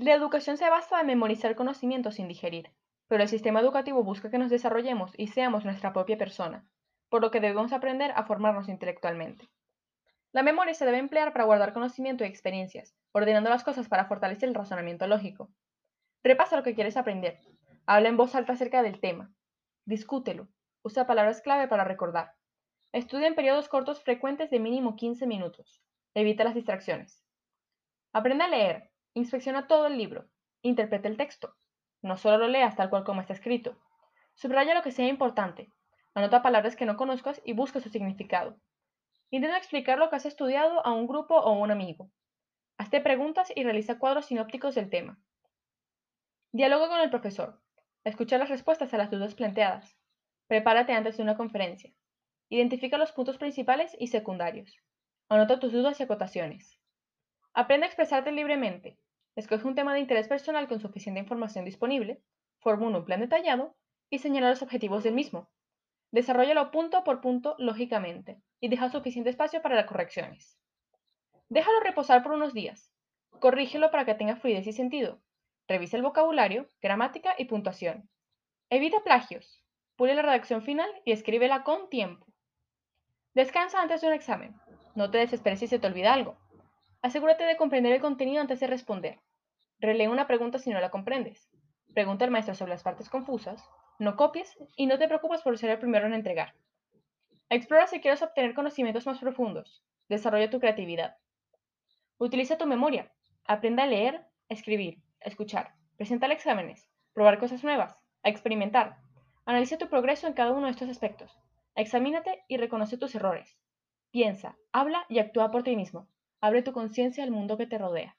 La educación se basa en memorizar conocimientos sin digerir, pero el sistema educativo busca que nos desarrollemos y seamos nuestra propia persona, por lo que debemos aprender a formarnos intelectualmente. La memoria se debe emplear para guardar conocimiento y experiencias, ordenando las cosas para fortalecer el razonamiento lógico. Repasa lo que quieres aprender. Habla en voz alta acerca del tema. Discútelo. Usa palabras clave para recordar. Estudia en periodos cortos frecuentes de mínimo 15 minutos. Evita las distracciones. Aprende a leer. Inspecciona todo el libro. Interpreta el texto. No solo lo leas tal cual como está escrito. Subraya lo que sea importante. Anota palabras que no conozcas y busca su significado. Intenta explicar lo que has estudiado a un grupo o un amigo. Hazte preguntas y realiza cuadros sinópticos del tema. Dialoga con el profesor. Escucha las respuestas a las dudas planteadas. Prepárate antes de una conferencia. Identifica los puntos principales y secundarios. Anota tus dudas y acotaciones. Aprende a expresarte libremente. Escoge un tema de interés personal con suficiente información disponible. Formula un plan detallado y señala los objetivos del mismo. Desarrollalo punto por punto lógicamente y deja suficiente espacio para las correcciones. Déjalo reposar por unos días. Corrígelo para que tenga fluidez y sentido. Revisa el vocabulario, gramática y puntuación. Evita plagios. Pule la redacción final y escríbela con tiempo. Descansa antes de un examen. No te desesperes si se te olvida algo. Asegúrate de comprender el contenido antes de responder. Relee una pregunta si no la comprendes. Pregunta al maestro sobre las partes confusas no copies y no te preocupes por ser el primero en entregar. Explora si quieres obtener conocimientos más profundos. Desarrolla tu creatividad. Utiliza tu memoria. Aprenda a leer, escribir, escuchar, presentar exámenes, probar cosas nuevas, a experimentar. Analiza tu progreso en cada uno de estos aspectos. Examínate y reconoce tus errores. Piensa, habla y actúa por ti mismo. Abre tu conciencia al mundo que te rodea.